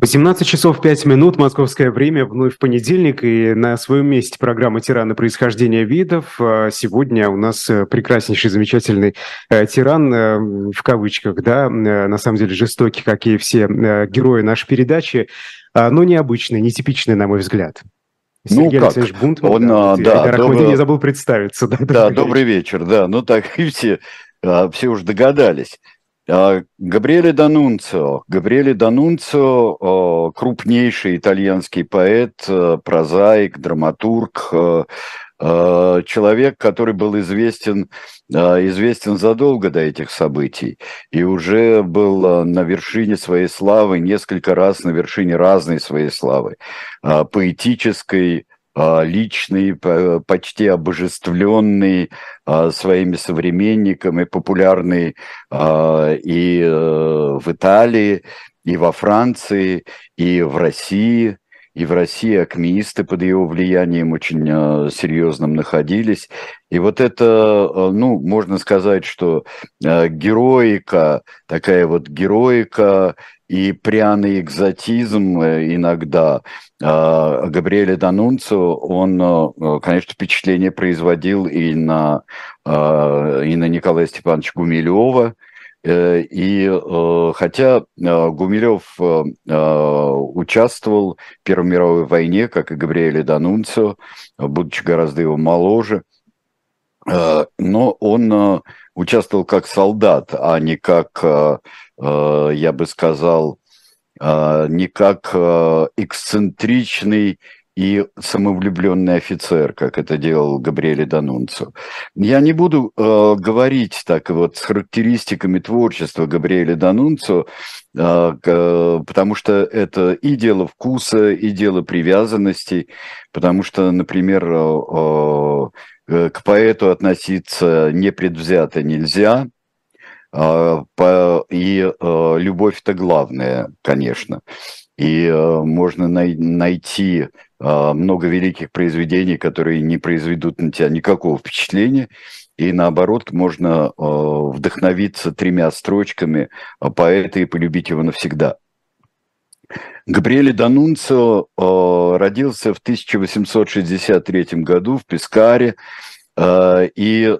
18 часов 5 минут, московское время, вновь понедельник, и на своем месте программа «Тираны происхождения видов». А сегодня у нас э, прекраснейший, замечательный э, тиран, э, в кавычках, да, на самом деле жестокий, как и все герои нашей передачи, а, но необычный, нетипичный, на мой взгляд. Ну, Сергей ну, Алексеевич как? Бунтман, Он, да, да, добрый... я забыл представиться. Да, да добрый, вечер, да, ну так и все, а, все уже догадались. А, Габриэле Данунцио. Габриэле Данунцио – крупнейший итальянский поэт, э, прозаик, драматург, э, э, человек, который был известен, известен задолго до этих событий и уже был на вершине своей славы, несколько раз на вершине разной своей славы, поэтической, личный, почти обожествленный а, своими современниками, популярный а, и э, в Италии, и во Франции, и в России. И в России акмеисты под его влиянием очень серьезным находились. И вот это, ну, можно сказать, что героика, такая вот героика и пряный экзотизм э, иногда. А, Габриэля Данунцо, он, э, конечно, впечатление производил и на, а, и на Николая Степановича Гумилева, э, и хотя Гумилев участвовал в Первой мировой войне, как и Габриэле Данунцо, будучи гораздо его моложе, но он участвовал как солдат, а не как я бы сказал, э, не как э, эксцентричный и самовлюбленный офицер, как это делал Габриэле Данунцо. Я не буду э, говорить так вот с характеристиками творчества Габриэля Данунцо, э, э, потому что это и дело вкуса, и дело привязанностей, потому что, например, э, э, к поэту относиться непредвзято нельзя – и а, любовь-то главное, конечно. И а, можно найти много великих произведений, которые не произведут на тебя никакого впечатления, и наоборот, можно вдохновиться тремя строчками поэта и полюбить его навсегда. Габриэле Данунцио родился в 1863 году в Пескаре, и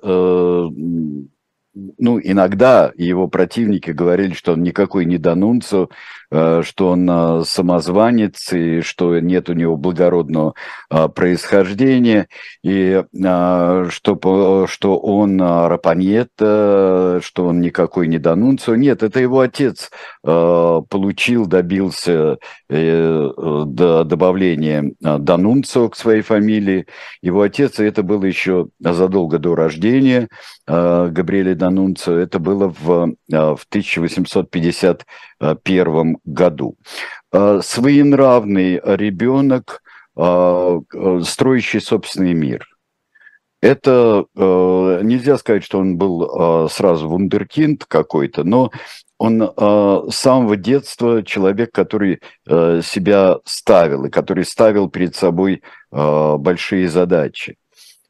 ну, иногда его противники говорили, что он никакой не Данунцо, что он э, самозванец, и что нет у него благородного э, происхождения, и что, что он Рапаньета, что он никакой не Данунцо. Нет, это его отец получил, добился до добавления Данунцо к своей фамилии. Его отец, и это было еще задолго до рождения Габриэля Данунцио, это было в, в 1851 году. А, своенравный ребенок, а, строящий собственный мир. Это нельзя сказать, что он был сразу вундеркинд какой-то, но он с самого детства человек, который себя ставил и который ставил перед собой большие задачи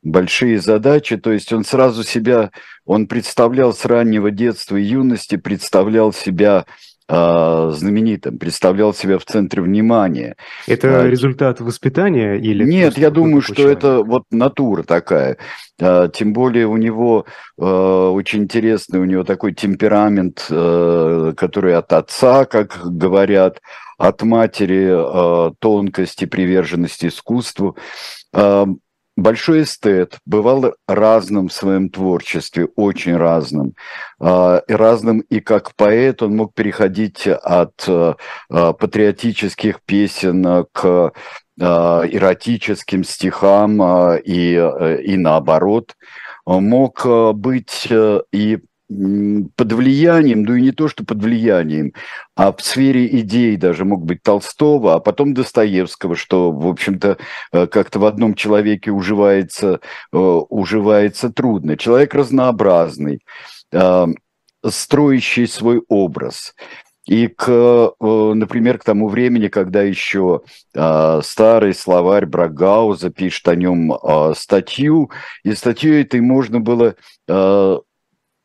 большие задачи, то есть он сразу себя, он представлял с раннего детства и юности, представлял себя э, знаменитым, представлял себя в центре внимания. Это а, результат воспитания или? Нет, я думаю, что человек? это вот натура такая. А, тем более у него а, очень интересный, у него такой темперамент, а, который от отца, как говорят, от матери а, тонкости, приверженности искусству. А, большой эстет, бывал разным в своем творчестве, очень разным. А, разным и как поэт он мог переходить от а, патриотических песен к а, эротическим стихам и, и наоборот. Мог быть э, и под влиянием, ну и не то, что под влиянием, а в сфере идей даже мог быть Толстого, а потом Достоевского, что, в общем-то, э, как-то в одном человеке уживается, э, уживается трудно. Человек разнообразный, э, строящий свой образ. И, к, например, к тому времени, когда еще старый словарь Брагауза пишет о нем статью, и статью этой можно было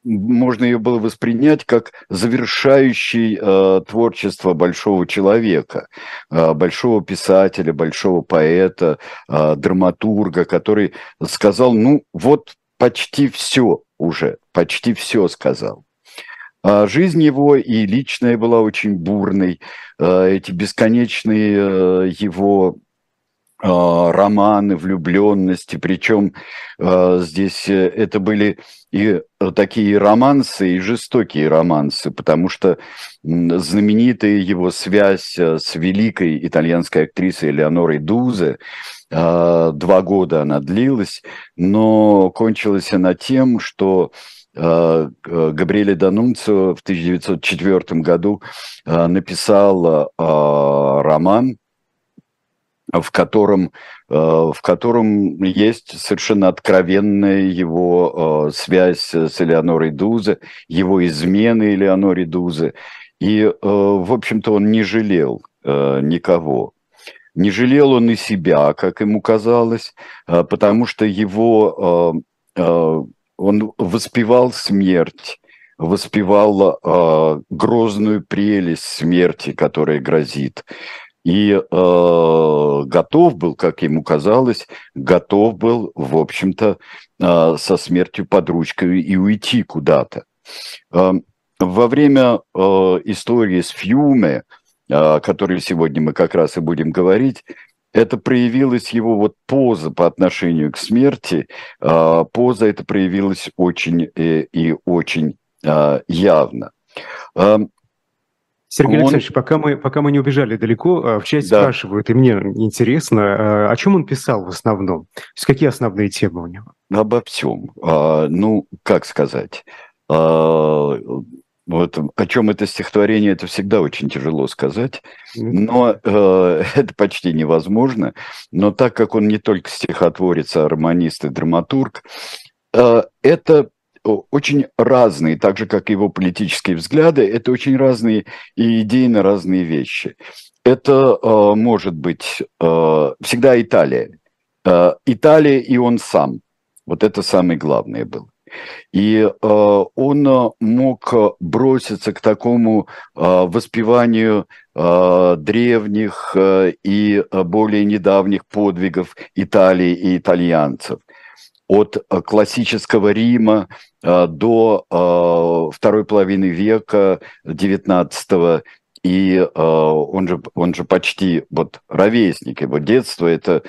можно ее было воспринять как завершающий э, творчество большого человека, э, большого писателя, большого поэта, э, драматурга, который сказал, ну вот почти все уже, почти все сказал. А жизнь его и личная была очень бурной. Э, эти бесконечные э, его а, романы, влюбленности, причем здесь э, это были и такие романсы, и жестокие романсы, потому что знаменитая его связь э, с великой итальянской актрисой Элеонорой Дузе, а, два года она длилась, но кончилась она тем, что Габриэле Данунцио в 1904 году написал роман в котором, э, в котором есть совершенно откровенная его э, связь с Элеонорой Дузе, его измены Элеоноре Дузе. И, э, в общем-то, он не жалел никого. Не жалел он и себя, как ему казалось, потому что его, он воспевал смерть, воспевал грозную прелесть смерти, которая грозит и э, готов был, как ему казалось, готов был, в общем-то, э, со смертью под ручкой и уйти куда-то. Э, во время э, истории с Фьюме, э, о которой сегодня мы как раз и будем говорить, это проявилась его вот поза по отношению к смерти, э, поза это проявилась очень э, и очень явно. Сергей он... Александрович, пока мы, пока мы не убежали далеко, а, в части да. спрашивают, и мне интересно, а, о чем он писал в основном? То есть какие основные темы у него? Обо всем. А, ну, как сказать? А, вот о чем это стихотворение, это всегда очень тяжело сказать, но э, это почти невозможно. Но так как он не только стихотворец, а романист и драматург, э, это очень разные, так же, как его политические взгляды, это очень разные и идейно разные вещи. Это э, может быть э, всегда Италия. Э, Италия и он сам. Вот это самое главное было. И э, он мог броситься к такому э, воспеванию э, древних э, и более недавних подвигов Италии и итальянцев от классического Рима до э, второй половины века XIX и он же, он же почти вот ровесник его детства, это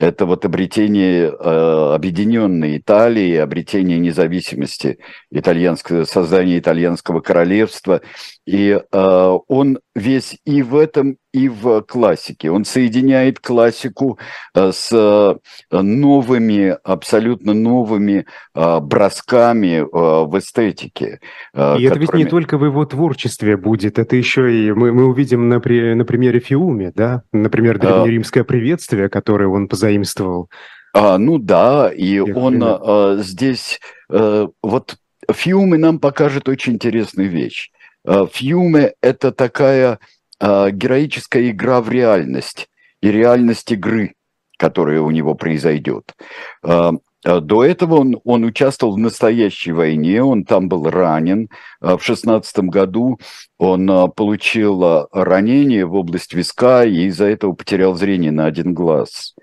это вот обретение э, объединенной Италии, обретение независимости итальянского, создание итальянского королевства. И э, он весь и в этом, и в классике. Он соединяет классику э, с э, новыми, абсолютно новыми э, бросками в эстетике. И которыми... это ведь не только в его творчестве будет, это еще и мы, мы увидим на, при, на примере Фиуми, да? Например, древнеримское приветствие, которое он позаимствовал. А, ну да, и он а, здесь, а, вот Фиуми нам покажет очень интересную вещь. Фьюме – это такая а, героическая игра в реальность и реальность игры, которая у него произойдет. А, до этого он, он участвовал в настоящей войне, он там был ранен. В шестнадцатом году он получил ранение в область виска и из-за этого потерял зрение на один глаз.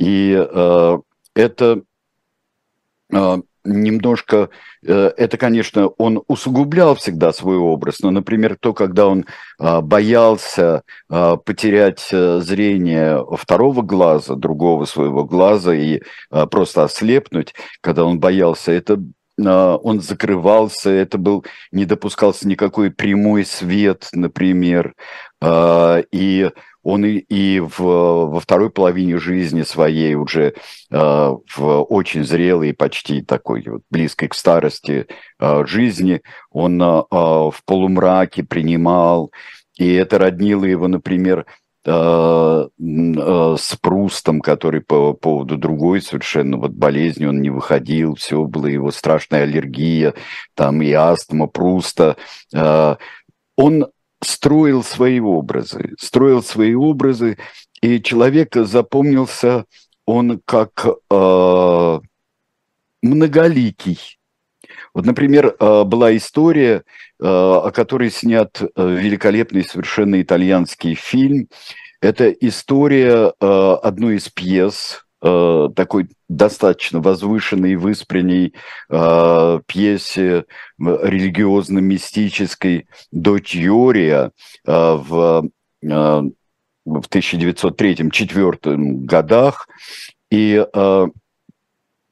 И э, это немножко, э, это, конечно, он усугублял всегда свой образ, но, например, то, когда он а, боялся а, потерять э, зрение второго глаза, другого своего глаза и а, просто ослепнуть, когда он боялся, это он закрывался, это был, не допускался никакой прямой свет, например, и он и, и в, во второй половине жизни своей уже э, в очень зрелой, почти такой вот близкой к старости жизни, он в полумраке принимал, и это роднило его, например, с Прустом, который по поводу другой совершенно вот болезни он не выходил, все было его страшная аллергия, там и астма Пруста. Он строил свои образы, строил свои образы, и человек запомнился он как многоликий. Вот, например, была история, о которой снят великолепный совершенно итальянский фильм. Это история одной из пьес, такой достаточно возвышенной, выспренней э, пьесе религиозно-мистической «Дочь Йория» э, в, э, в 1903-1904 годах. И э, э,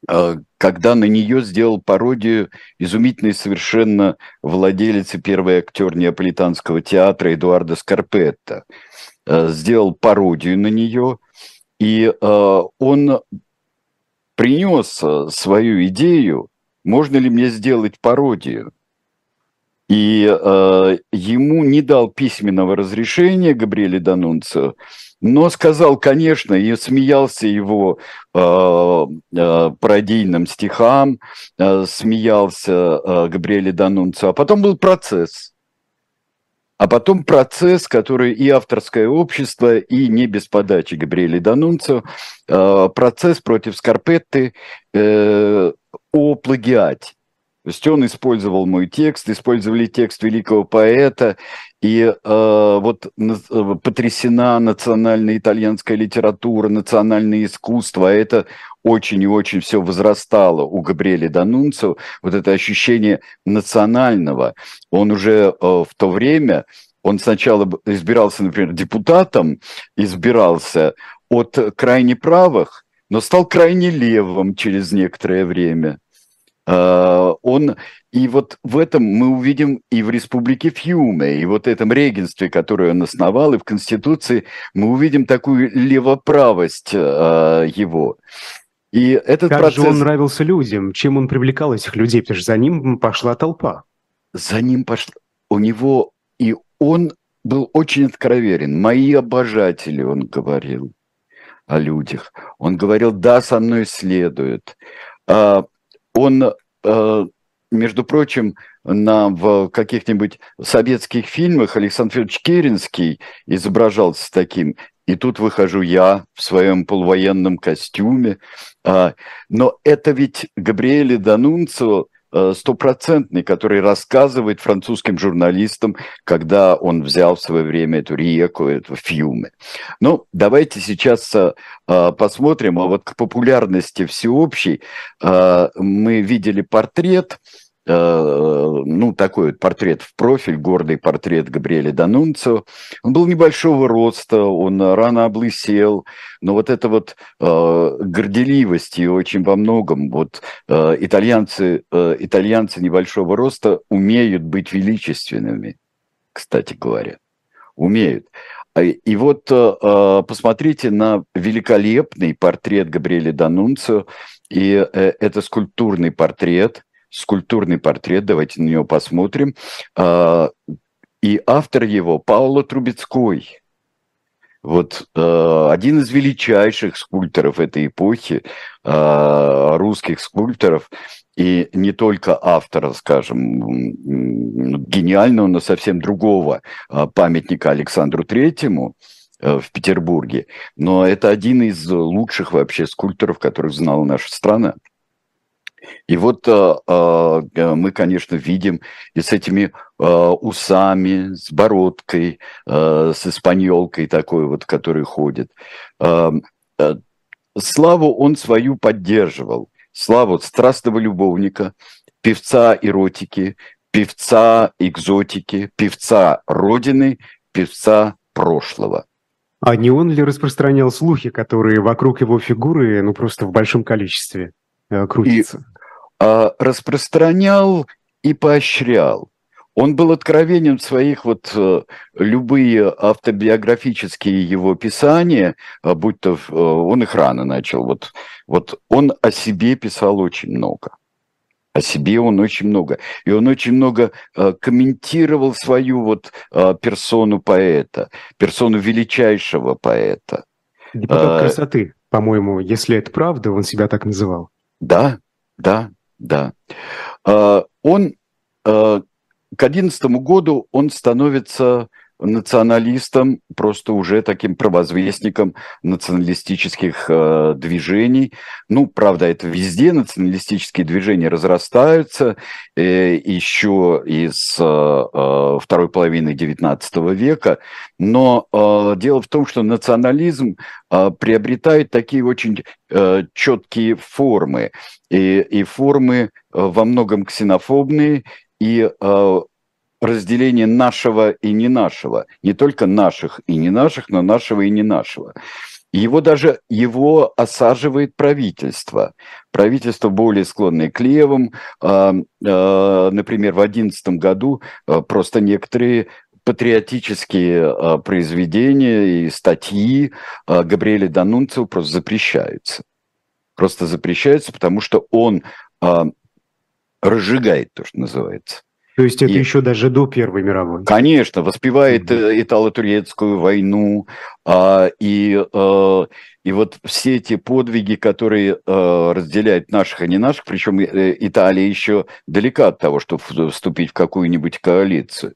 когда на нее сделал пародию изумительный совершенно владелец и первый актер Неаполитанского театра Эдуардо Скарпетто. Э, сделал пародию на нее, и э, он принес свою идею, можно ли мне сделать пародию. И э, ему не дал письменного разрешения Габриэле Данунцо, но сказал, конечно, и смеялся его э, э, пародийным стихам, э, смеялся э, Габриэле Данунцо. А потом был процесс – а потом процесс, который и авторское общество, и не без подачи Габриэля Данунцо, э, процесс против Скарпетты э, о плагиате. То есть он использовал мой текст, использовали текст великого поэта, и э, вот э, потрясена национальная итальянская литература, национальное искусство, а это очень и очень все возрастало у Габриэля Данунцо, вот это ощущение национального. Он уже э, в то время, он сначала избирался, например, депутатом, избирался от крайне правых, но стал крайне левым через некоторое время. А, он, и вот в этом мы увидим и в Республике Фьюме, и вот этом регенстве, которое он основал, и в Конституции, мы увидим такую левоправость а, его. И этот как процесс... же он нравился людям? Чем он привлекал этих людей? Потому что за ним пошла толпа. За ним пошла... У него... И он был очень откровенен. Мои обожатели, он говорил о людях. Он говорил, да, со мной следует. Он, э, между прочим, на, в каких-нибудь советских фильмах Александр Федорович Керенский изображался таким. И тут выхожу я в своем полувоенном костюме. А, но это ведь Габриэле Данунцо стопроцентный, который рассказывает французским журналистам, когда он взял в свое время эту реку, эту Фьюме. Ну, давайте сейчас э, посмотрим, а вот к популярности всеобщей э, мы видели портрет Э, ну, такой вот портрет в профиль, гордый портрет Габриэля Данунцо. Он был небольшого роста, он рано облысел, но вот эта вот э, горделивость и очень во многом, вот э, итальянцы, э, итальянцы небольшого роста умеют быть величественными, кстати говоря, умеют. А, и вот э, э, посмотрите на великолепный портрет Габриэля Данунцо, и это скульптурный портрет – скульптурный портрет, давайте на него посмотрим. А, и автор его Пауло Трубецкой. Вот э, один из величайших скульпторов этой эпохи, э, русских скульпторов, и не только автора, скажем, гениального, но совсем другого памятника Александру Третьему э, в Петербурге, но это один из лучших вообще скульпторов, которых знала наша страна. И вот э, э, мы, конечно, видим и с этими э, усами, с бородкой, с испаньолкой такой вот, который ходит. Э, славу он свою поддерживал. Славу страстного любовника, певца эротики, певца экзотики, певца родины, певца прошлого. А не он ли распространял слухи, которые вокруг его фигуры, ну, просто в большом количестве э, крутятся? А, распространял и поощрял. Он был откровенен в своих вот э, любые автобиографические его писания, а, будь то э, он их рано начал, вот, вот он о себе писал очень много. О себе он очень много. И он очень много э, комментировал свою вот персону поэта, персону величайшего поэта. Депутат а, красоты, по-моему, если это правда, он себя так называл. Да, да, да. А, он а, к одиннадцатому году он становится националистом, просто уже таким провозвестником националистических э, движений. Ну, правда, это везде националистические движения разрастаются, э, еще из э, э второй половины XIX века, но э, дело в том, что национализм э, приобретает такие очень э, четкие формы, и, и формы э, во многом ксенофобные, и э, разделение нашего и не нашего, не только наших и не наших, но нашего и не нашего. Его даже его осаживает правительство. Правительство более склонное к левым. Э, э, например, в 2011 году э, просто некоторые патриотические произведения и статьи Габриэля Данунцио просто запрещаются. Просто запрещаются, потому что он разжигает то, что называется. То есть это и, еще даже до Первой мировой? Конечно, воспевает mm-hmm. итало-турецкую войну, а, и, а, и вот все эти подвиги, которые а, разделяют наших и не наших, причем Италия еще далека от того, чтобы вступить в какую-нибудь коалицию.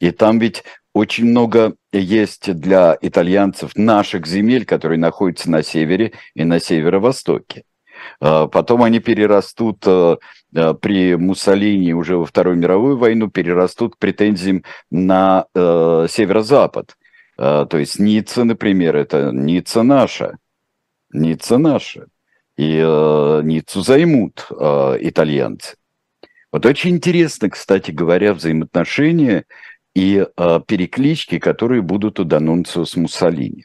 И там ведь очень много есть для итальянцев наших земель, которые находятся на севере и на северо-востоке. А, потом они перерастут а, а, при Муссолини уже во Вторую мировую войну, перерастут к претензиям на северо-запад. То есть Ницца, например, это Ницца наша. Ницца наша. И Ниццу займут итальянцы. Вот очень интересно, кстати говоря, взаимоотношения и переклички, которые будут у Данунцио с Муссолини.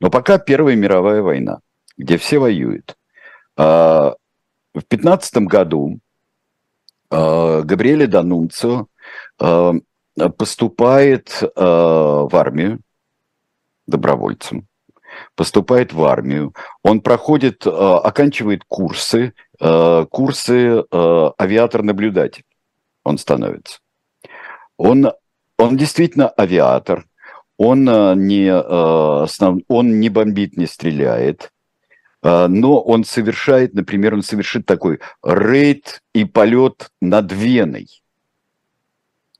Но пока Первая мировая война, где все воюют. А, в 15 году а, Габриэле Данунцо а, поступает в армию добровольцем, поступает в армию, он проходит, оканчивает курсы, курсы авиатор-наблюдатель, он становится. Он, он действительно авиатор, он не, он не бомбит, не стреляет, но он совершает, например, он совершит такой рейд и полет над Веной.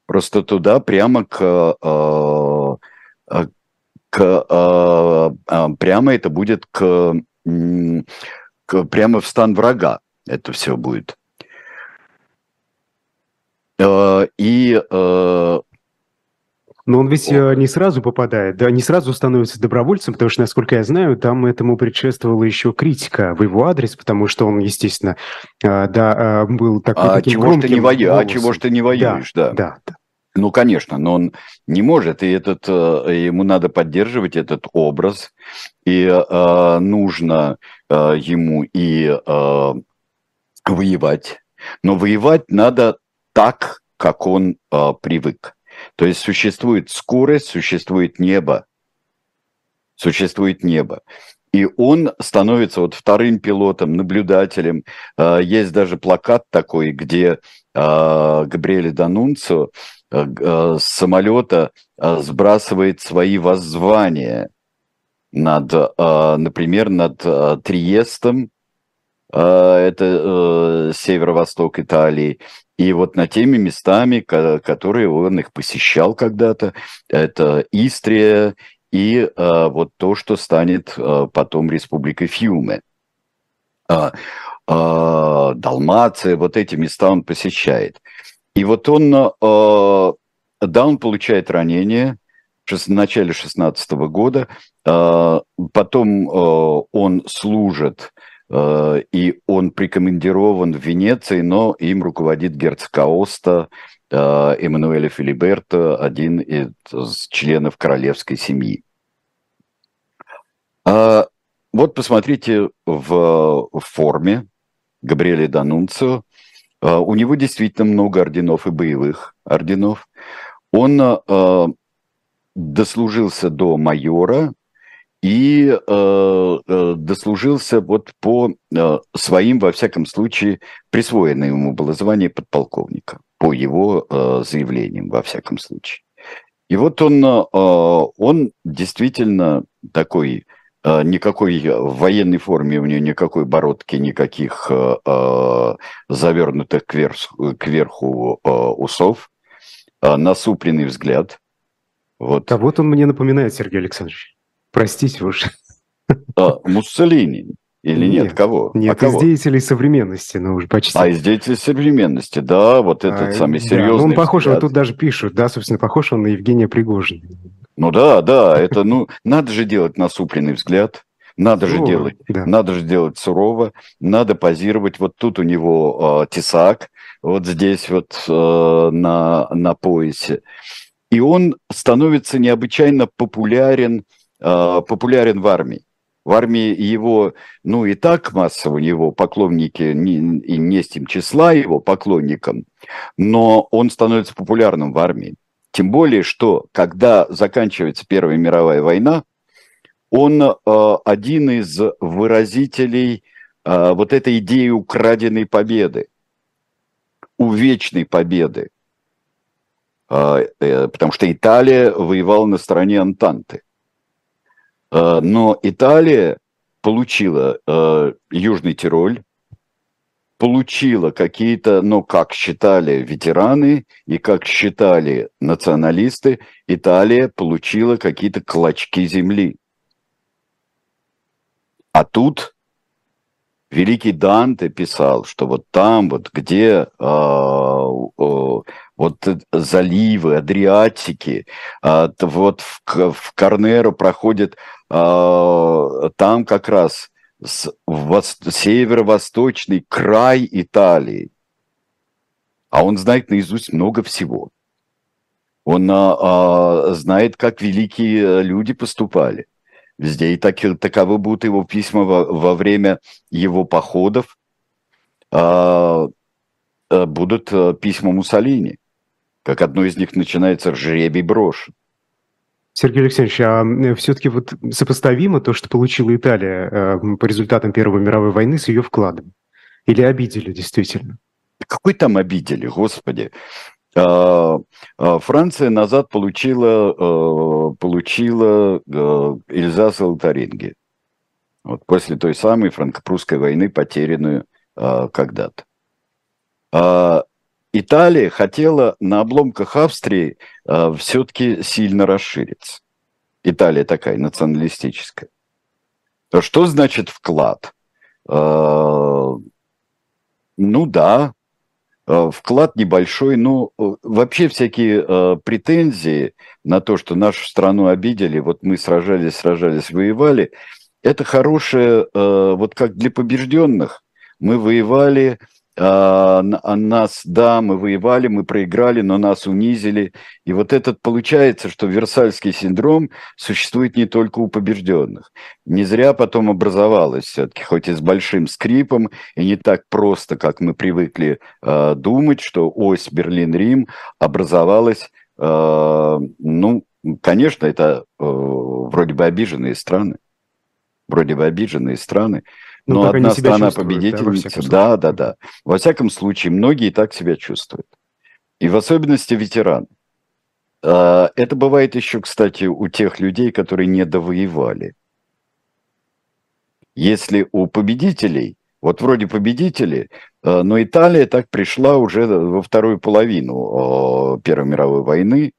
Просто туда прямо к, а, а, к прямо это будет к, к прямо в стан врага. Это все будет. И но он ведь О. Э, не сразу попадает, да, не сразу становится добровольцем, потому что, насколько я знаю, там этому предшествовала еще критика в его адрес, потому что он, естественно, э, да, э, был такой, а таким чего громким. Ты не вою... А чего ж ты не воюешь, да. Да, да. Ну, конечно, но он не может, и этот, ему надо поддерживать этот образ, и э, нужно э, ему и э, воевать. Но воевать надо так, как он э, привык. То есть существует скорость, существует небо. Существует небо. И он становится вот вторым пилотом, наблюдателем. А, есть даже плакат такой, где а, Габриэле Данунцо а, с самолета сбрасывает свои воззвания над, например, над Триестом, это северо-восток Италии, и вот над теми местами, которые он их посещал когда-то, это Истрия и а, вот то, что станет а, потом республикой Фьюме. А, а, Далмация, вот эти места он посещает. И вот он, а, да, он получает ранение в начале 16 года, а, потом а, он служит Э, и он прикомандирован в Венеции, но им руководит герцог Аоста, э, Эммануэля Филиберта, один из членов королевской семьи. А, вот посмотрите в форме Габриэля Данунцио. Э, у него действительно много орденов и боевых орденов. Он дослужился до майора, и э, э, дослужился вот по э, своим, во всяком случае, присвоенное ему было звание подполковника, по его э, заявлениям, во всяком случае. И вот он, э, он действительно такой, э, никакой в военной форме у него никакой бородки, никаких э, э завернутых кверху, кверху э, усов, э, насупленный взгляд – Вот. А вот он мне напоминает, Сергей Александрович. Простите уж. А, Муссолини. Или нет, нет кого? Нет, а из кого? деятелей современности, ну уже почти. А из деятелей современности, да, вот этот а, самый серьезный. Да, ну он похож, вот тут даже пишут, да, собственно, похож он на Евгения Пригожина. Ну да, да, это, ну, надо же делать насупленный взгляд, надо же делать, да. надо же делать сурово, надо позировать. Вот тут у него э, тесак, вот здесь вот э, на, на поясе. И он становится необычайно популярен, популярен в армии. В армии его, ну и так массово его поклонники, не, и не с тем числа его поклонникам, но он становится популярным в армии. Тем более, что когда заканчивается Первая мировая война, он э, один из выразителей э, вот этой идеи украденной победы, увечной победы. Э, э, потому что Италия воевала на стороне Антанты. Э, но Италия получила э, Южный Тироль, получила какие-то, ну, как считали ветераны и как считали националисты, Италия получила какие-то клочки земли. А тут великий Данте писал, что вот там, вот где э, э, вот заливы, Адриатики, э, вот в, в Корнеро проходит там как раз северо-восточный край Италии. А он знает наизусть много всего. Он а, а, знает, как великие люди поступали. Везде и так, таковы будут его письма во, во время его походов. А, а будут а, письма Муссолини. Как одно из них начинается «Жребий брошен». Сергей Алексеевич, а все-таки вот сопоставимо то, что получила Италия э, по результатам Первой мировой войны с ее вкладом? Или обидели действительно? Какой там обидели, господи? А, а, Франция назад получила, э, получила э, Эльзас и Лотаринги. Вот после той самой франко-прусской войны, потерянную когда-то. Италия хотела на обломках Австрии э, все-таки сильно расшириться. Италия такая националистическая. То что значит вклад? Э, ну да, вклад небольшой, но вообще всякие э, претензии на то, что нашу страну обидели, вот мы сражались, сражались, воевали, это хорошее, э, вот как для побежденных, мы воевали, а, а нас, да, мы воевали, мы проиграли, но нас унизили. И вот этот получается, что Версальский синдром существует не только у побежденных. Не зря потом образовалось все-таки, хоть и с большим скрипом, и не так просто, как мы привыкли э, думать, что ось Берлин-Рим образовалась, э, ну, конечно, это э, вроде бы обиженные страны, вроде бы обиженные страны, ну, Но одна страна победительница, да, да, да. Во всяком случае, многие так себя чувствуют. И в особенности ветеран. А, это бывает еще, кстати, у тех людей, которые не довоевали. Если у победителей, вот вроде победители, а, но Италия так пришла уже во вторую половину а, Первой мировой войны,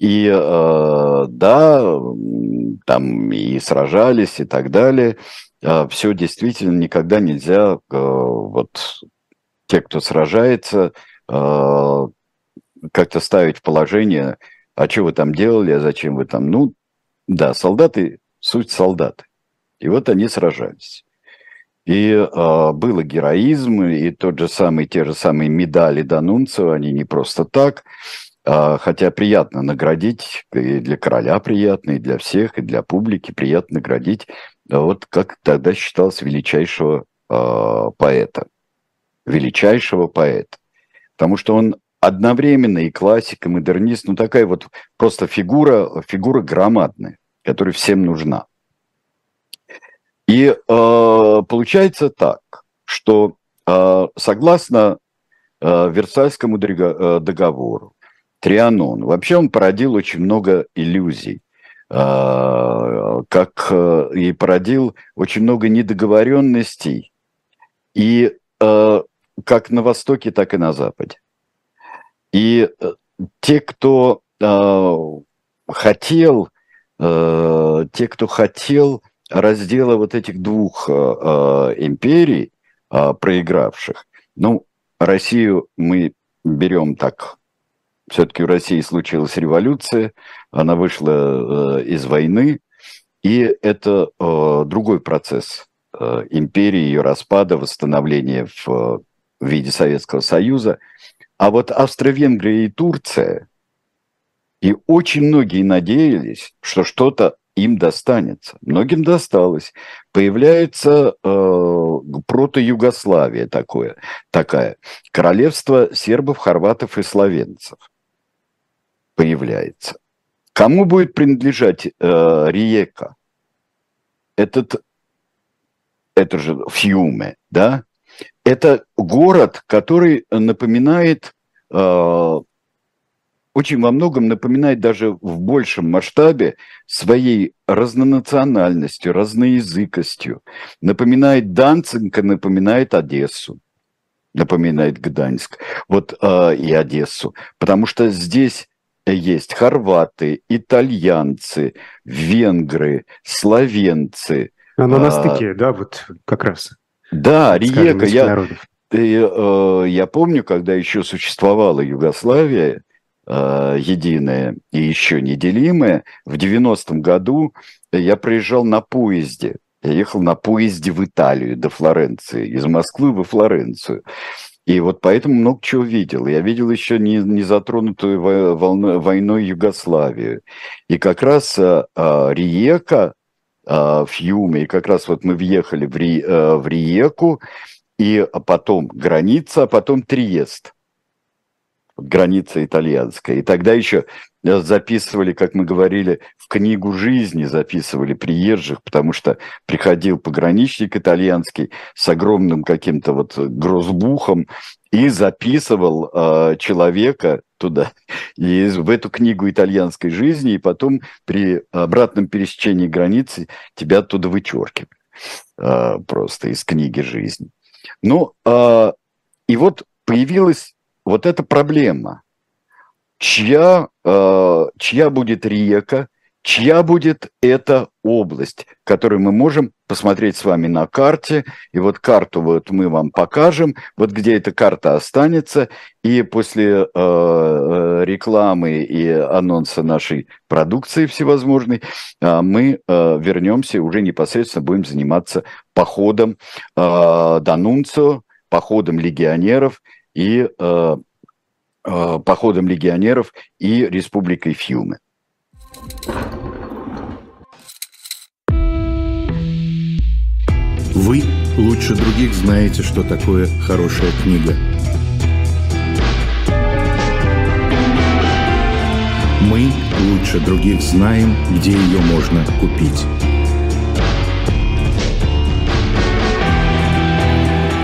и да, там и сражались и так далее, все действительно никогда нельзя, э, вот те, кто сражается, э, как-то ставить в положение, а что вы там делали, а зачем вы там, ну, да, солдаты, суть солдаты. И вот они сражались. И э, было героизм, и тот же самый, те же самые медали Данунцева, они не просто так, э, хотя приятно наградить, и для короля приятно, и для всех, и для публики приятно наградить вот как тогда считалось величайшего э, поэта. Величайшего поэта. Потому что он одновременно и классик, и модернист, ну такая вот просто фигура, фигура громадная, которая всем нужна. И э, получается так, что э, согласно э, Версальскому договору, Трианон, вообще он породил очень много иллюзий. А, как э, и породил очень много недоговоренностей, и э, как на Востоке, так и на Западе. И э, те, кто хотел, те, кто хотел раздела вот этих двух империй, проигравших, ну, Россию мы берем так все-таки в России случилась революция, она вышла из войны, и это другой процесс империи, ее распада, восстановления в в виде Советского Союза. А вот Австро-Венгрия и Турция, и очень многие надеялись, что что-то им достанется. Многим досталось. Появляется э, прото-Югославия такое, такая. Королевство сербов, хорватов и словенцев появляется. Кому будет принадлежать э, Риека? Этот, это же Фьюме, да? это город, который напоминает, э, очень во многом напоминает даже в большем масштабе своей разнонациональностью, разноязыкостью. Напоминает Данцинга, напоминает Одессу, напоминает Гданьск, вот э, и Одессу, потому что здесь есть хорваты, итальянцы, венгры, словенцы. Она а, на стыке, да, вот как раз. Да, Риека. Я, ты, э, я помню, когда еще существовала Югославия, э, единая и еще неделимая, в 90-м году я приезжал на поезде. Я ехал на поезде в Италию до Флоренции, из Москвы во Флоренцию. И вот поэтому много чего видел. Я видел еще не, не затронутую волной, войной Югославию. И как раз а, а, Риека, а, Фьюме, и как раз вот мы въехали в, Ри, э, в Риеку, и потом граница, а потом Триест. Граница итальянская. И тогда еще э, записывали, как мы говорили, в книгу жизни записывали приезжих, потому что приходил пограничник итальянский с огромным каким-то вот грозбухом и записывал э, человека туда, и в эту книгу итальянской жизни, и потом при обратном пересечении границы тебя оттуда вычеркивали э, просто из книги жизни. Ну, э, и вот появилась вот эта проблема. Чья, э, чья будет река, чья будет эта область, которую мы можем посмотреть с вами на карте. И вот карту вот мы вам покажем, вот где эта карта останется. И после э, э рекламы и анонса нашей продукции всевозможной э, мы э, вернемся уже непосредственно будем заниматься походом э, Данунцио, походом легионеров и э, э, походом легионеров и республикой Фьюме. Вы лучше других знаете, что такое хорошая книга. Мы лучше других знаем, где ее можно купить.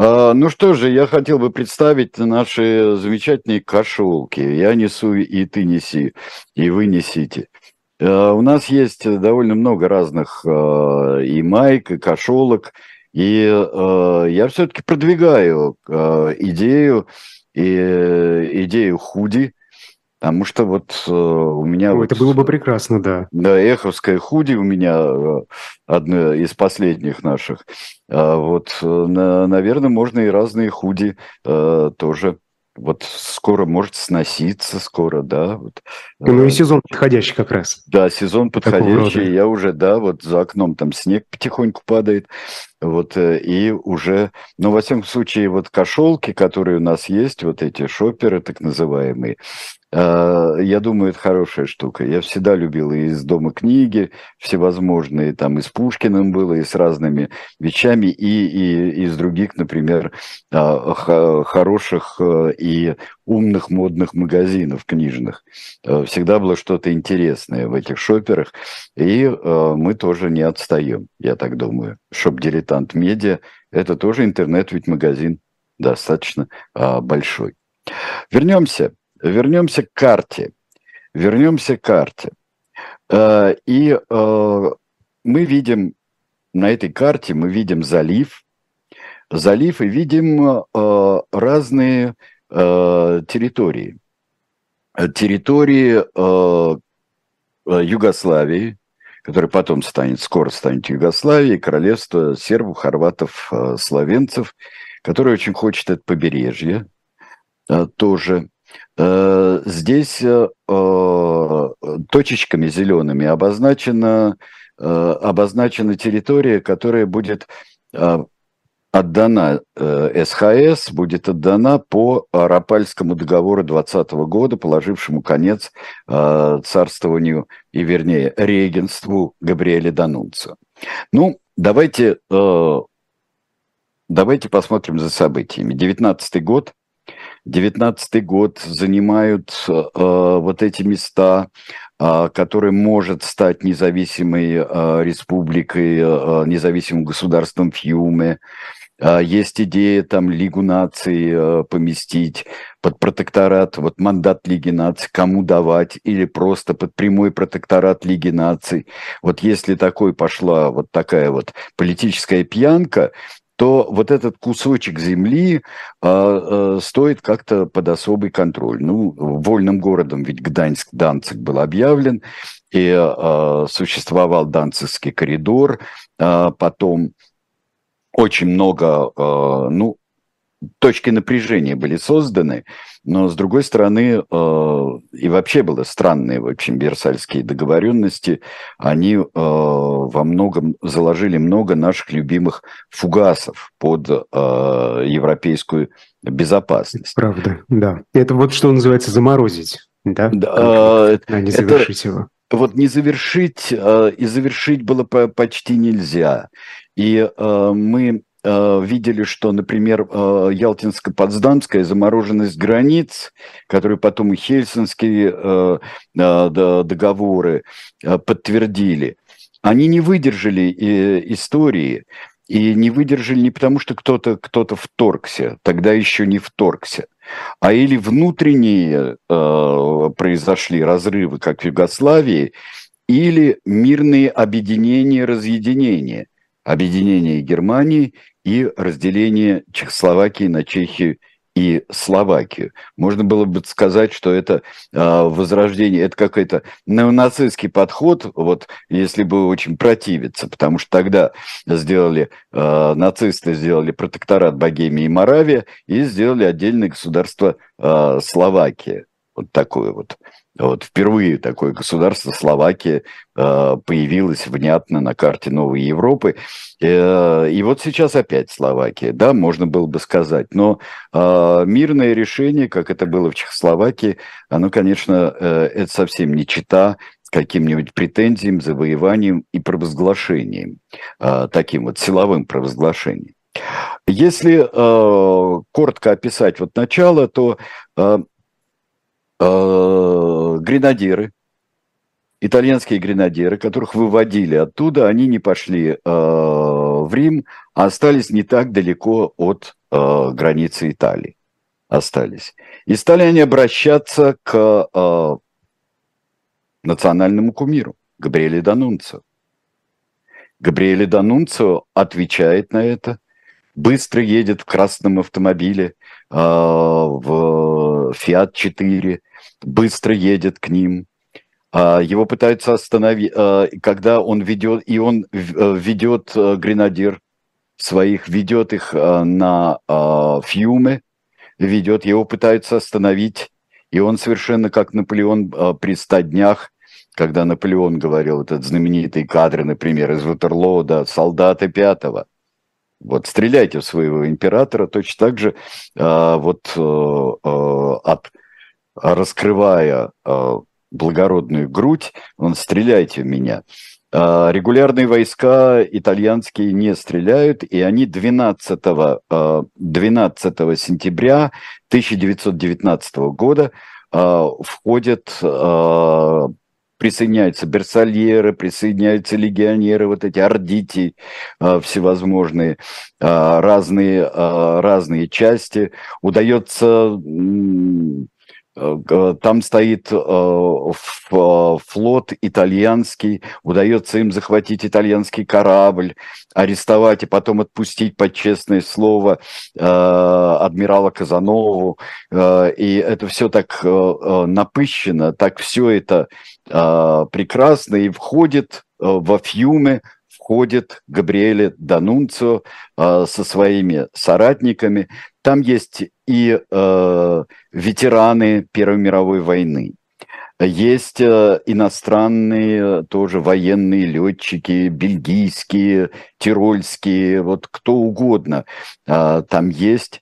Ну что же, я хотел бы представить наши замечательные кошелки. Я несу, и ты неси, и вы несите. А, у нас есть довольно много разных а, и майк, и кошелок, и я все-таки продвигаю идею, и, идею худи, Потому что вот э, у меня... Ой, вот, это было бы прекрасно, да. Да, эховская худи у меня э, одна из последних наших. А вот, э, на, наверное, можно и разные худи э, тоже вот скоро может сноситься, скоро, да. Вот. Ну и э, сезон подходящий как раз. Да, сезон подходящий. Я уже, да, вот за окном там снег потихоньку падает. Вот, э, и уже, ну, во всяком случае, вот кошелки, которые у нас есть, вот эти шоперы так называемые, а, я думаю, это хорошая штука. Я всегда любил и из дома книги всевозможные, там и с Пушкиным было, и с разными вещами, и, и, из других, например, а, хороших э, и умных модных магазинов книжных. Э, всегда было что-то интересное в этих шоперах, и мы тоже не отстаем, я так думаю. Shop Дилетант Медиа – это тоже интернет, ведь магазин достаточно а, большой. Вернемся вернемся к карте. Вернемся к карте. Э, и э, мы видим на этой карте, мы видим залив, залив и видим э, разные территории. Территории Югославии, которая потом станет, скоро станет Югославией, королевство сербов, хорватов, словенцев, которое очень хочет это побережье тоже. Э, здесь э, э, точечками зелеными обозначена, обозначена территория, которая будет отдана СХС, будет отдана по Рапальскому договору 2020 года, положившему конец царствованию и, вернее, регенству Габриэля Данунца. Ну, давайте, давайте посмотрим за событиями. 19 год, 19 год занимают э, вот эти места, э, которые может стать независимой э, республикой, э, независимым государством Фьюме. Э, есть идея там Лигу наций э, поместить под протекторат, вот мандат Лиги наций, кому давать, или просто под прямой протекторат Лиги наций. Вот если такой пошла вот такая вот политическая пьянка, то вот этот кусочек земли э, э, стоит как-то под особый контроль. Ну, вольным городом ведь Гданьск, Данцик был объявлен, и э, существовал Данцикский коридор, э, потом очень много, э, ну, точки напряжения были созданы, но с другой стороны, э, и вообще было странные, в общем, Версальские договоренности, они э, во многом заложили много наших любимых фугасов под э, европейскую безопасность. Правда, да. Это вот что называется заморозить, да? Да. А не завершить это... его вот не завершить, и завершить было почти нельзя. И мы Э, видели, что, например, э, Ялтинско-Потсдамская замороженность границ, которые потом и Хельсинские э, договоры подтвердили, они не выдержали истории, и не выдержали не потому, что кто-то кто вторгся, тогда еще не вторгся, а или внутренние э, произошли разрывы, как в Югославии, или мирные объединения, разъединения. Объединение Германии и разделение Чехословакии на Чехию и Словакию. Можно было бы сказать, что это э, возрождение, это какой-то неонацистский подход, вот если бы очень противиться, потому что тогда сделали, э, нацисты сделали протекторат Богемии и Моравия и сделали отдельное государство э, Словакия. Вот такое вот. Вот впервые такое государство Словакия э, появилось внятно на карте Новой Европы. Э, и вот сейчас опять Словакия, да, можно было бы сказать. Но э, мирное решение, как это было в Чехословакии, оно, конечно, это совсем не чита каким-нибудь претензиям, завоеванием и провозглашением, таким вот силовым провозглашением. Если э, коротко описать вот начало, то гренадеры, итальянские гренадеры, которых выводили оттуда, они не пошли э, в Рим, а остались не так далеко от э, границы Италии. Остались. И стали они обращаться к э, национальному кумиру, Габриэле Данунцо. Габриэле Данунцо отвечает на это, быстро едет в красном автомобиле, э, в Fiat 4, быстро едет к ним. А, его пытаются остановить, а, когда он ведет, и он э, ведет э, гренадер своих, ведет их э, на Фьюме, ведет, его пытаются остановить, и он совершенно как Наполеон при ста днях, когда Наполеон говорил, этот знаменитый кадр, например, из Ватерлоо, да, солдаты пятого, вот стреляйте в своего императора, точно так же вот от, раскрывая э, благородную грудь, он стреляйте в меня. Э, регулярные войска итальянские не стреляют, и они 12, 12 э, сентября 1919 года входят присоединяются берсальеры, присоединяются легионеры, вот эти ордити всевозможные, разные, разные части. Удается там стоит э, флот итальянский, удается им захватить итальянский корабль, арестовать и потом отпустить под честное слово э, адмирала Казанову. И это все так напыщено, так все это прекрасно и входит во Фьюме входит Габриэле Данунцио э, со своими соратниками. Там есть и э, ветераны Первой мировой войны, есть э, иностранные тоже военные летчики, бельгийские, тирольские, вот кто угодно э, там есть.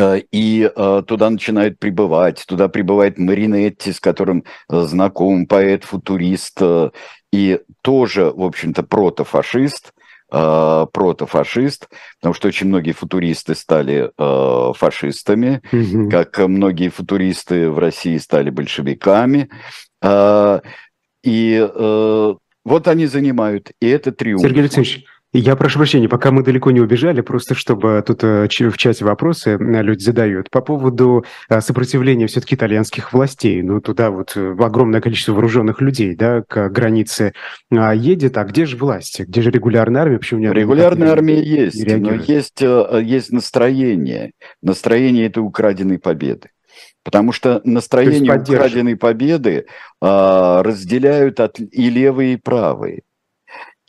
Э, и э, туда начинают прибывать. Туда прибывает Маринетти, с которым э, знаком поэт, футурист э, и тоже, в общем-то, протофашист, протофашист, потому что очень многие футуристы стали э, фашистами, угу. как многие футуристы в России стали большевиками. Э, и э, вот они занимают, и это триумф. Сергей Алексеевич, я прошу прощения, пока мы далеко не убежали, просто чтобы тут э, в чате вопросы э, люди задают по поводу э, сопротивления все-таки итальянских властей. Ну, туда вот огромное количество вооруженных людей, да, к границе а, едет. А где же власти? Где же регулярная армия? Почему не Регулярная армия есть, но есть, есть настроение. Настроение этой украденной победы. Потому что настроение украденной победы а, разделяют от, и левые, и правые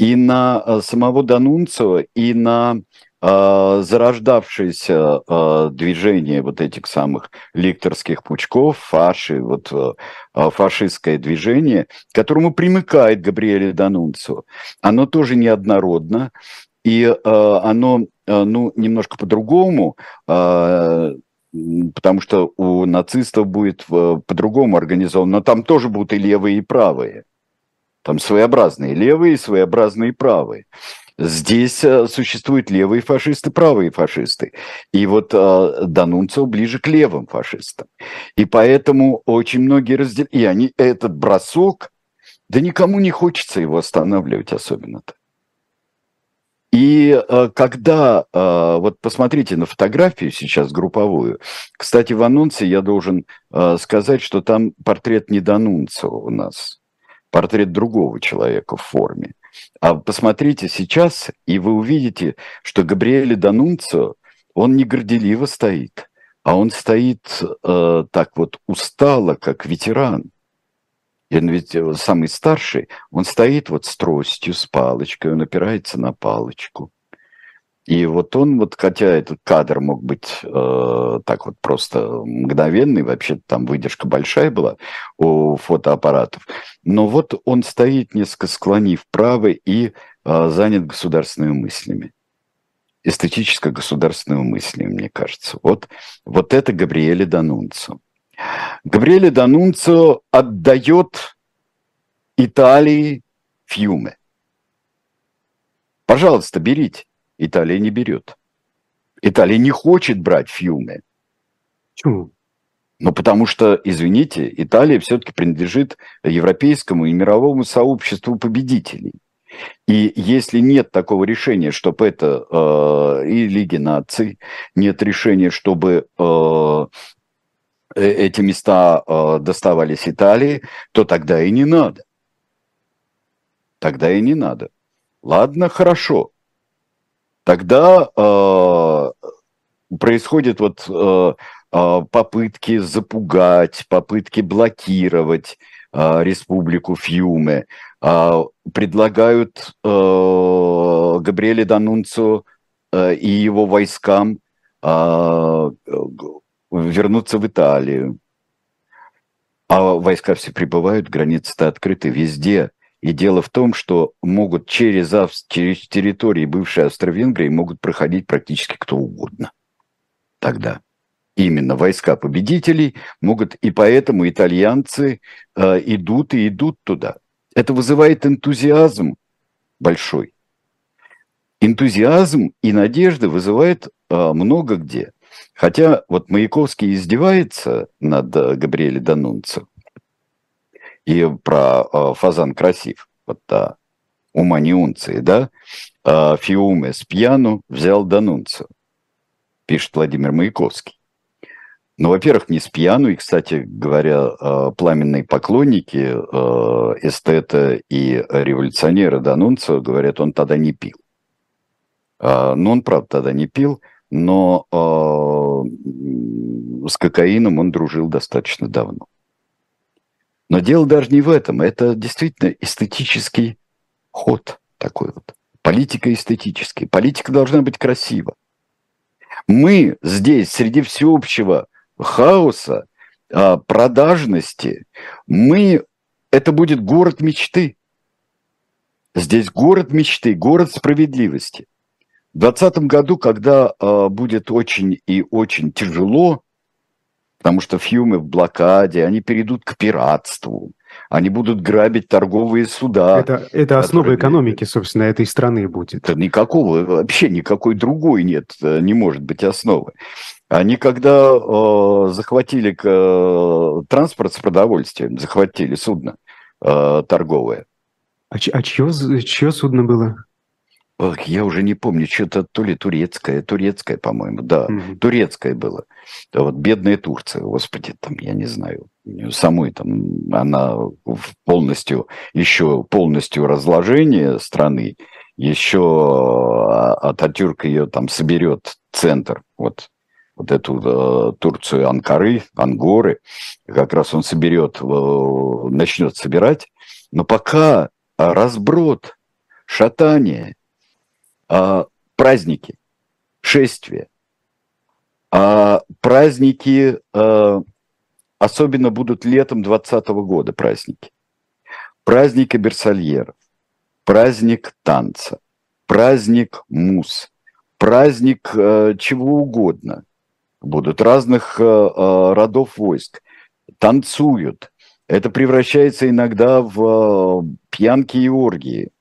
и на э, самого Данунцева, и на э, зарождавшееся э, движение вот этих самых ликторских пучков, фаши, вот э, э фашистское движение, к которому примыкает Габриэле Данунцева, оно тоже неоднородно, и э, оно, э, ну, немножко по-другому, э, потому что у нацистов будет э, по-другому организовано, но там тоже будут и левые, и правые. Там своеобразные левые и своеобразные правые. Здесь э, существуют левые фашисты, правые фашисты. И вот э, Данунцев ближе к левым фашистам. И поэтому очень многие разделяют. И они, этот бросок, да никому не хочется его останавливать особенно-то. И э, когда, э, вот посмотрите на фотографию сейчас групповую, кстати, в анонсе я должен э, сказать, что там портрет не Данунцева у нас, портрет другого человека в форме. А посмотрите сейчас, и вы увидите, что Габриэле Данунцо, он не горделиво стоит, а он стоит э, так вот устало, как ветеран. И он ведь э, самый старший, он стоит вот с тростью, с палочкой, он опирается на палочку. И вот он, вот хотя этот кадр мог быть э, так вот просто мгновенный, вообще там выдержка большая была у фотоаппаратов, но вот он стоит несколько склонив вправо и э, занят государственными мыслями. Эстетическо-государственными мыслями, мне кажется. Вот, вот это Габриэле Данунцо. Габриэле Данунцо отдает Италии Фьюме. Пожалуйста, берите. Италия не берет. Италия не хочет брать Фьюме. Почему? Ну, потому что, извините, Италия все-таки принадлежит европейскому и мировому сообществу победителей. И если нет такого решения, чтобы это э, и Лиги наций, нет решения, чтобы э, э, эти места э, доставались Италии, то тогда и не надо. Тогда и не надо. Ладно, хорошо тогда э, происходят вот э, э, попытки запугать, попытки блокировать э, республику Фьюме, э, предлагают э, Габриэле Данунцу э, и его войскам а, вернуться в Италию. А войска все прибывают, границы-то открыты везде. И дело в том, что могут через, через территории бывшей Австро-Венгрии могут проходить практически кто угодно. Тогда именно войска победителей могут, и поэтому итальянцы э, идут и идут туда. Это вызывает энтузиазм большой. Энтузиазм и надежды вызывает э, много где. Хотя вот Маяковский издевается над э, Габриэле Данунцо, и про э, фазан красив, вот та ума не унции, да, э, Фиуме с пьяну взял Данунцо, пишет Владимир Маяковский. Ну, во-первых, не с пьяну, и, кстати говоря, э, пламенные поклонники э, эстета и революционера Данунцо говорят, он тогда не пил. Э, ну, он, правда, тогда не пил, но с кокаином он дружил достаточно давно. Но дело даже не в этом, это действительно эстетический ход такой вот. Политика эстетический. Политика должна быть красива. Мы здесь среди всеобщего хаоса, а, продажности, мы, это будет город мечты. Здесь город мечты, город справедливости. В 2020 году, когда э, будет очень и очень тяжело, потому что фьюмы в блокаде, они перейдут к пиратству, они будут грабить торговые суда. Это, это основа экономики, собственно, этой страны будет. Это никакого, вообще никакой другой нет, э, не может быть основы. Они когда э, захватили э, транспорт с продовольствием, захватили судно э, торговое. А, а чье, чье судно было? Ох, я уже не помню, что-то то ли турецкое, турецкое, по-моему, да, mm турецкое было. Да, вот бедная Турция, господи, там, я не знаю, самой там, она полностью, еще полностью разложение страны, еще а, Ататюрк ее там соберет центр, вот вот эту э, Турцию Анкары, Ангоры, как раз он соберет, э, начнет собирать, но пока разброд, шатание, э, праздники, шествия, а праздники э, особенно будут летом 2020 года праздники. Праздник Берсальеров, праздник танца, праздник мус, праздник э, чего угодно – будут разных родов войск, танцуют. Это превращается иногда в пьянки и оргии.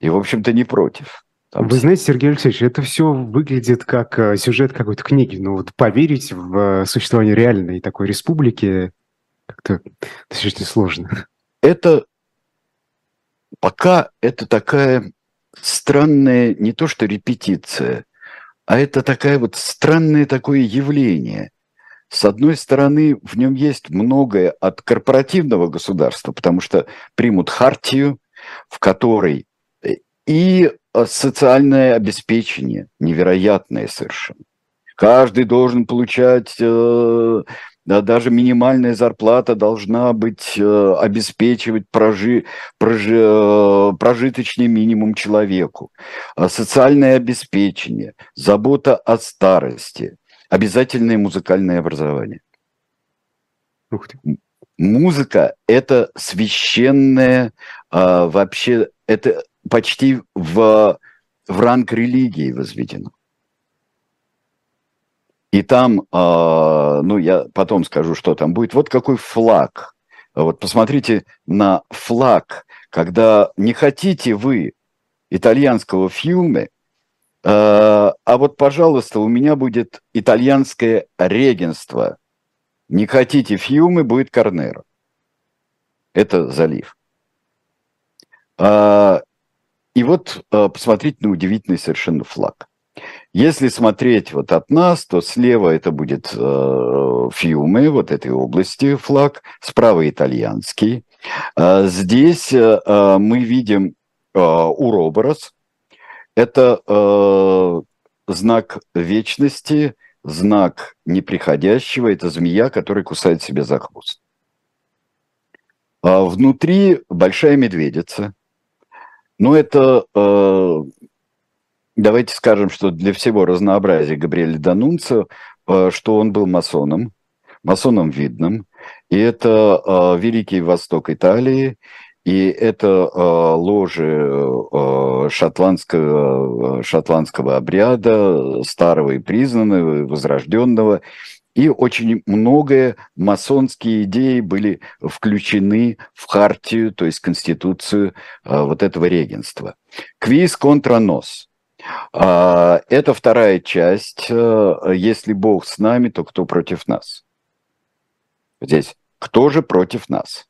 И, в общем-то, не против. Там... Вы знаете, Сергей Алексеевич, это все выглядит как э, сюжет какой-то книги. Но вот поверить в э, существование реальной такой республики как-то достаточно сложно. Это пока это такая странная не то что репетиция, а это такая вот странное такое явление. С одной стороны, в нем есть многое от корпоративного государства, потому что примут хартию, в которой э, и социальное обеспечение невероятное совершенно. Каждый должен получать э, да, даже минимальная зарплата должна быть, э, обеспечивать прожи, прожи, э, прожиточный минимум человеку. А социальное обеспечение, забота о старости, обязательное музыкальное образование. Ух ты. Музыка – это священное, э, вообще, это почти в, в ранг религии возведено. И там, э, ну, я потом скажу, что там будет. Вот какой флаг. Вот посмотрите на флаг, когда не хотите вы итальянского фьюме, э, а вот, пожалуйста, у меня будет итальянское регенство. Не хотите фьюмы, будет Корнеро. Это залив. А, и вот а, посмотрите на удивительный совершенно флаг. Если смотреть вот от нас, то слева это будет э, вот этой области флаг, справа итальянский. А здесь э, э, мы видим э, Уроборос. Это э, знак вечности, знак неприходящего. Это змея, которая кусает себе за хвост. А внутри большая медведица. Но это э, давайте скажем, что для всего разнообразия Габриэль Данунцо, что он был масоном, масоном видным, и это Великий Восток Италии, и это э, ложи э, шотландского, шотландского обряда, старого и признанного, возрожденного. И очень многое масонские идеи были включены в хартию, то есть конституцию э, вот этого регенства. Квиз контра нос. Э, это вторая часть. Э, Если Бог с нами, то кто против нас? Здесь кто же против нас?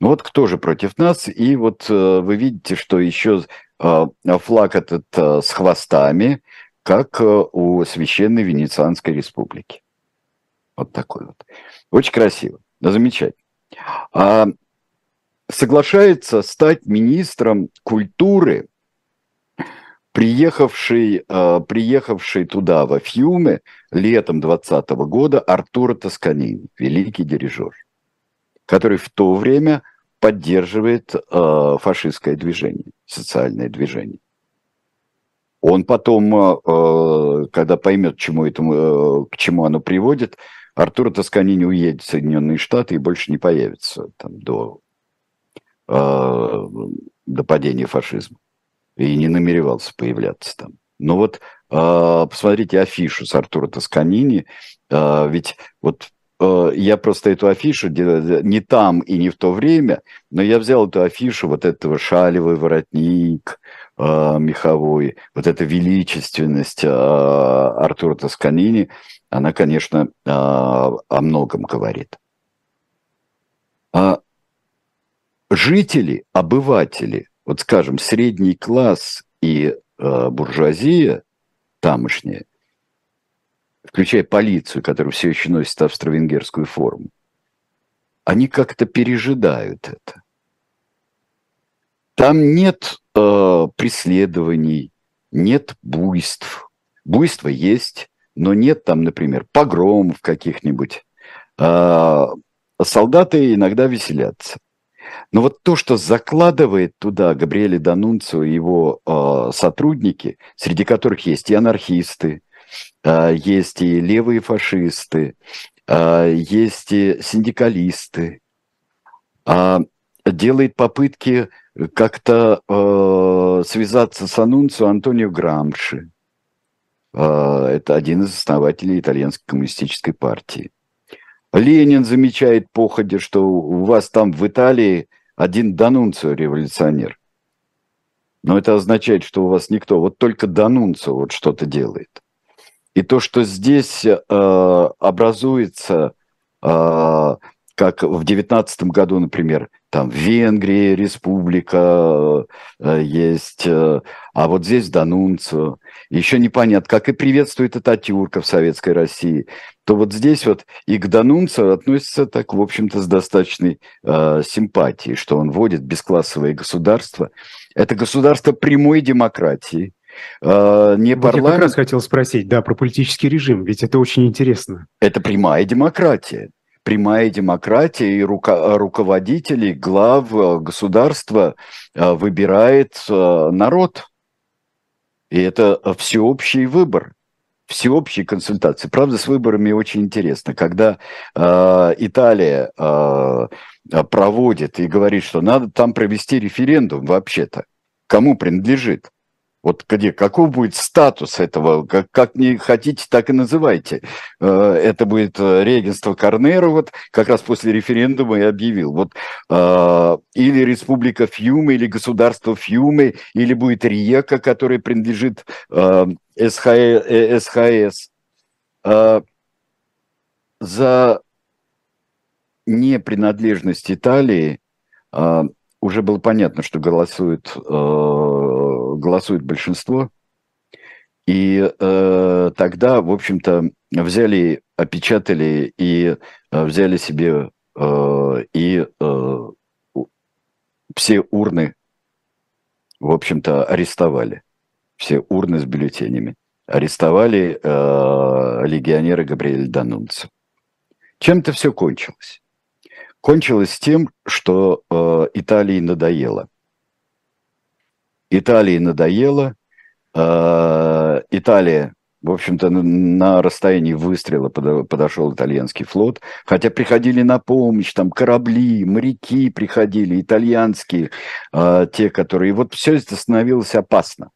Ну вот кто же против нас? И вот вы видите, что еще флаг этот с хвостами, как у Священной Венецианской Республики. Вот такой вот. Очень красиво. Да, замечательно. А соглашается стать министром культуры, приехавший, приехавший туда, во Фьюме, летом 2020 года, Артура Тосканини, великий дирижер который в то время поддерживает э, фашистское движение, социальное движение. Он потом, э, когда поймет, чему этому, э, к чему оно приводит, Артур Тосканини уедет в Соединенные Штаты и больше не появится там, до, э, до падения фашизма. И не намеревался появляться там. Но вот э, посмотрите афишу с Артура Тосканини, э, ведь вот Э, я просто эту афишу не там и не в то время, но я взял эту афишу вот этого шалевый воротник меховой, вот эта величественность Артура Тосканини, она, конечно, э, о многом говорит. А жители, обыватели, вот скажем, средний класс и э, буржуазия тамошняя, включая полицию, которая все еще носит австро-венгерскую форму, они как-то пережидают это. Там нет э, преследований, нет буйств. Буйства есть, но нет там, например, погромов каких-нибудь. Э, солдаты иногда веселятся. Но вот то, что закладывает туда Габриэле Данунцо и его э, сотрудники, среди которых есть и анархисты, а, есть и левые фашисты, а, есть и синдикалисты, а, делает попытки как-то связаться с Анунцу Антонио Грамши. Это один из основателей итальянской коммунистической партии. Ленин замечает походе, что у вас там в Италии один Данунцио революционер. Но это означает, что у вас никто, вот только Данунцио вот что-то делает. И то, что здесь э, образуется, э, как в девятнадцатом году, например, там в Венгрии республика э, есть, э, а вот здесь Данунцо. Еще непонятно, как и приветствует Ататюрка в Советской России, то вот здесь вот и к Данунцо относится так, в общем-то, с достаточной э, симпатией, что он вводит бесклассовое государство. Это государство прямой демократии – э, не вот парламент. Я как раз хотел спросить, да, про политический режим, ведь это очень интересно. Это прямая демократия. Прямая демократия и руко- руководителей, глав э, государства э, выбирает э, народ. И это всеобщий выбор всеобщие консультации. Правда, с выборами очень интересно. Когда э, Италия э, проводит и говорит, что надо там провести референдум вообще-то, кому принадлежит, вот где, каков будет статус этого, как, как не хотите, так и называйте. Э, это будет э, регенство Корнера, вот как раз после референдума и объявил. Вот, э, или Республика Фьюме, или государство Фьюме, или будет Риека, которая принадлежит СХС. За непринадлежность Италии уже было понятно, что голосует голосует большинство. И э, тогда, в общем-то, взяли, опечатали и э, взяли себе э, и э, все урны, в общем-то, арестовали. Все урны с бюллетенями. Арестовали э, легионеры Габриэль Данунцо. Чем это все кончилось? Кончилось тем, что э, Италии надоело. Италии надоело, Италия в общем-то, на расстоянии выстрела подошел итальянский флот, хотя приходили на помощь, там корабли, моряки приходили, итальянские, э, те, которые... И вот все это становилось опасно.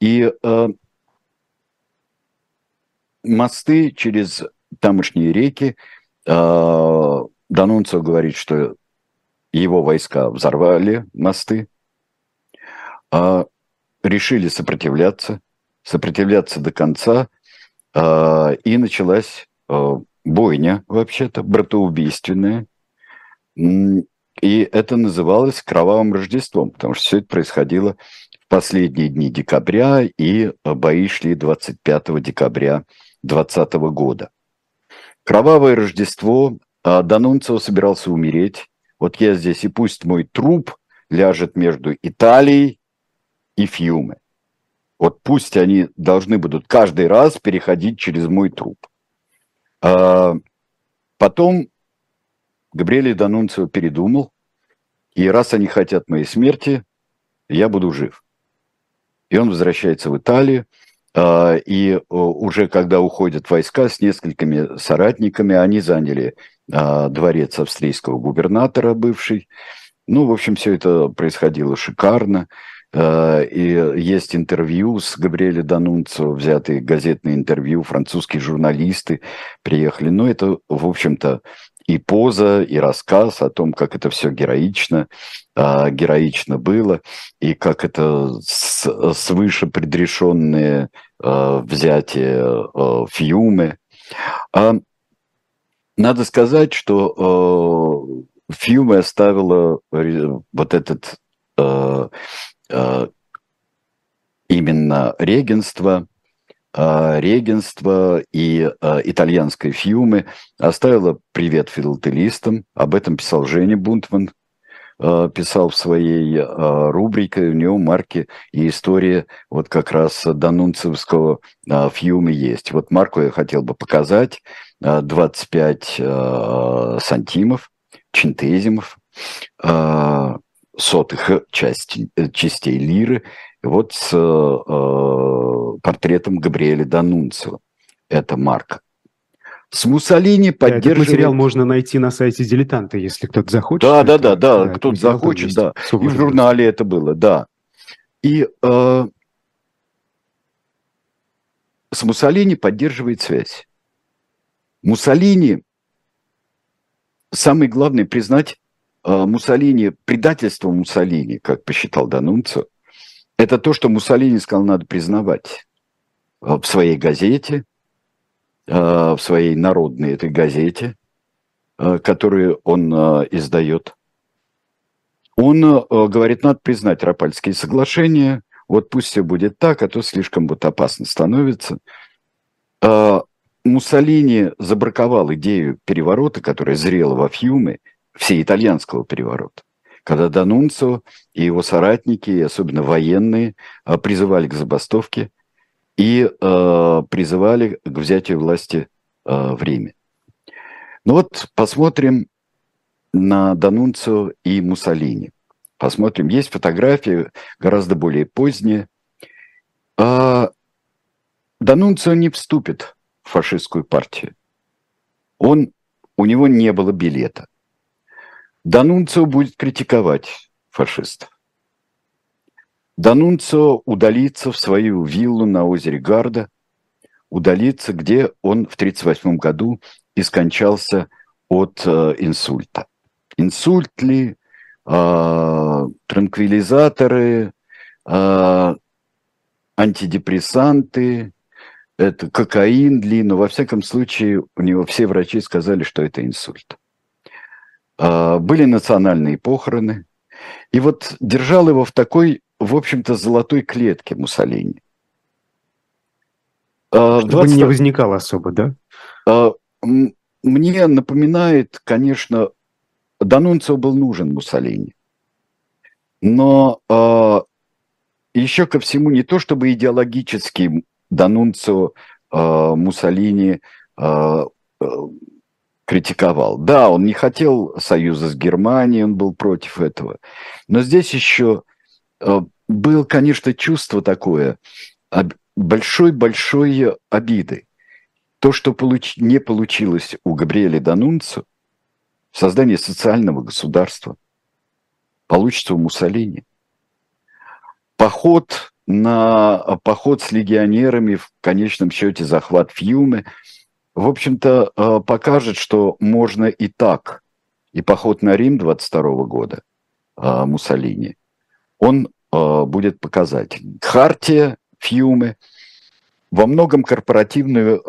И э, мосты через тамошние реки, э, Данунцо говорит, что его войска взорвали мосты, э, решили сопротивляться, сопротивляться до конца, а, и началась а, бойня, вообще-то, братоубийственная. И это называлось кровавым Рождеством, потому что все это происходило в последние дни декабря, и бои шли 25 декабря 2020 года. Кровавое Рождество, а, Данунцио собирался умереть. Вот я здесь, и пусть мой труп ляжет между Италией и Фьюме. Вот пусть они должны будут каждый раз переходить через мой труп. А потом Габриэль Данунцио передумал, и раз они хотят моей смерти, я буду жив. И он возвращается в Италию, а, и уже когда уходят войска с несколькими соратниками, они заняли а, дворец австрийского губернатора бывший. Ну, в общем, все это происходило шикарно. Э, и есть интервью с Габриэле Данунцо, взятые газетные интервью, французские журналисты приехали. Но это, в общем-то, и поза, и рассказ о том, как это все героично, э, героично было, и как это свыше предрешенные взятие Фьюме. Надо сказать, что Фьюме оставила вот этот Э, именно регенство, э, регенство и э, итальянской фьюмы оставила привет филателистам. Об этом писал Женя Бунтман, писал в своей рубрике, у него марки и история вот как раз Данунцевского фьюмы есть. Вот марку я хотел бы показать. 25 сантимов, чинтезимов, сотых части, э, частей лиры, вот с э, портретом Габриэля Данунцио. Это Марк. С Муссолини поддерживает... Этот материал можно найти на сайте «Дилетанта», если кто-то захочет. Да, да, да, да, да кто-то захочет, да. И в журнале это было, да. И э, с Муссолини поддерживает связь. Муссолини, самый главный признать Э, Муссолини, предательство Муссолини, как посчитал Данунцо, это то, что Муссолини сказал, надо признавать э, в своей газете, э, в своей народной этой газете, которую он издает. Он говорит, надо признать Рапальские соглашения, вот пусть все будет так, а то слишком вот опасно становится. Муссолини забраковал идею переворота, которая зрела во Фьюме, всеитальянского переворота, когда Данунцо и его соратники, особенно военные, а, призывали к забастовке и э, призывали к взятию власти э, в Риме. Ну вот посмотрим на Данунцо и Муссолини. Посмотрим. Есть фотографии гораздо более поздние. А Данунцо не вступит фашистскую партию. Он, у него не было билета. Данунцио будет критиковать фашистов. Данунцио удалится в свою виллу на озере Гарда, удалится, где он в 1938 году и скончался от э, инсульта. Инсульт ли, э, транквилизаторы, э, антидепрессанты, это кокаин ли, но во всяком случае у него все врачи сказали, что это инсульт. А, были национальные похороны. И вот держал его в такой, в общем-то, золотой клетке Муссолини. А, Чтобы 20... не возникало особо, да? А, мне напоминает, конечно, Данунцио был нужен Муссолини. Но еще ко всему не то, чтобы идеологически Данунцио Муссолини критиковал. Да, он не хотел союза с Германией, он был против этого. Но здесь еще было, конечно, чувство такое большой-большой обиды. То, что получ... не получилось у Габриэля Данунцу, создание социального государства, получится у Муссолини. Поход на поход с легионерами, в конечном счете захват Фьюмы, в общем-то, э, покажет, что можно и так. И поход на Рим 22 года э, Муссолини, он э, будет показательным. Хартия Фьюмы, во многом корпоративную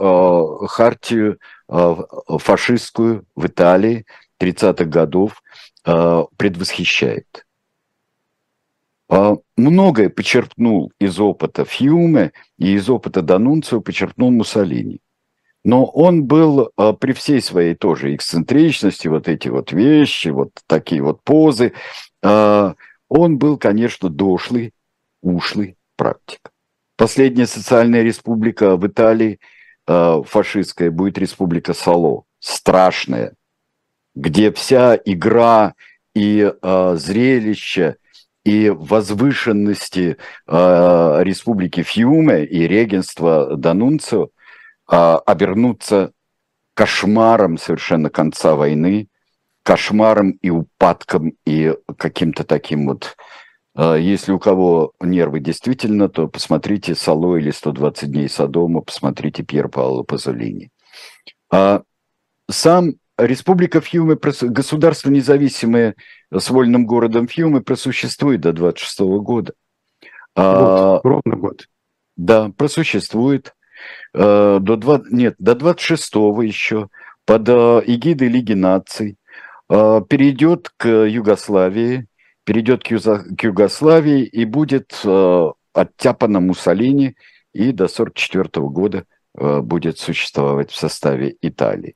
хартию фашистскую в Италии 30-х годов предвосхищает. А, многое почерпнул из опыта Фьюме и из опыта Данунцио почерпнул Муссолини. Но он был а, при всей своей тоже эксцентричности, вот эти вот вещи, вот такие вот позы, а, он был, конечно, дошлый, ушлый практик. Последняя социальная республика в Италии, фашистская, будет республика Сало, страшная, где вся игра и зрелище – и возвышенности э, республики Фьюме и регенства Данунцио э, обернуться кошмаром совершенно конца войны, кошмаром и упадком, и каким-то таким вот... Э, если у кого нервы действительно, то посмотрите «Сало» или «120 дней Содома», посмотрите Пьер Паоло Пазолини. А сам Республика Фьюме, государство независимое с вольным городом Фьюме просуществует до 26 года. А, год, а, ровно год. Да, просуществует. А, до 2, нет, до 26 еще под а, эгидой Лиги наций. Перейдет к Югославии, перейдет к, Юза, к Югославии и будет оттяпана Муссолини и до 1944 года будет существовать в составе Италии.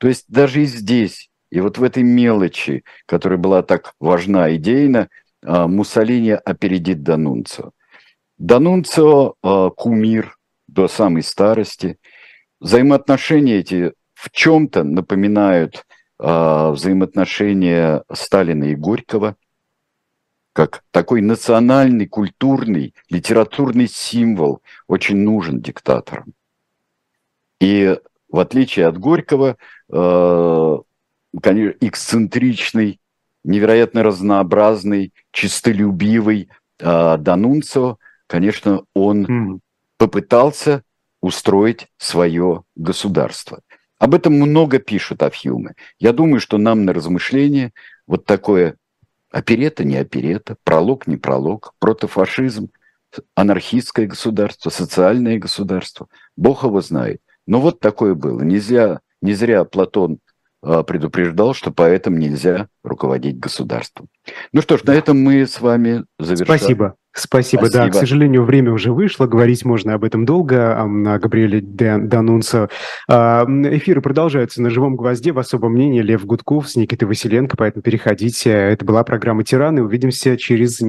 То есть даже и здесь, и вот в этой мелочи, которая была так важна идейно, а, Муссолини опередит Данунцио. Данунцио а, – кумир до самой старости. Взаимоотношения эти в чем-то напоминают а, взаимоотношения Сталина и Горького, как такой национальный, культурный, литературный символ очень нужен диктаторам. И в отличие от Горького, э, конечно, эксцентричный, невероятно разнообразный, чистолюбивый э, Данунцо, конечно, он mm. попытался устроить свое государство. Об этом много пишут о Фьюме. Я думаю, что нам на размышление вот такое оперета, не оперета, пролог, не пролог, протофашизм, анархистское государство, социальное государство. Бог его знает. Но вот такое было. Нельзя, не зря Платон а, предупреждал, что поэтому нельзя руководить государством. Ну что ж, на этом мы с вами завершаем. Спасибо. Спасибо, Спасибо, да. К сожалению, время уже вышло, говорить можно об этом долго, о Габриэле Данунцо. А, эфиры продолжаются на «Живом гвозде», в особом мнении Лев Гудков с Никитой Василенко, поэтому переходите. Это была программа «Тираны». Увидимся через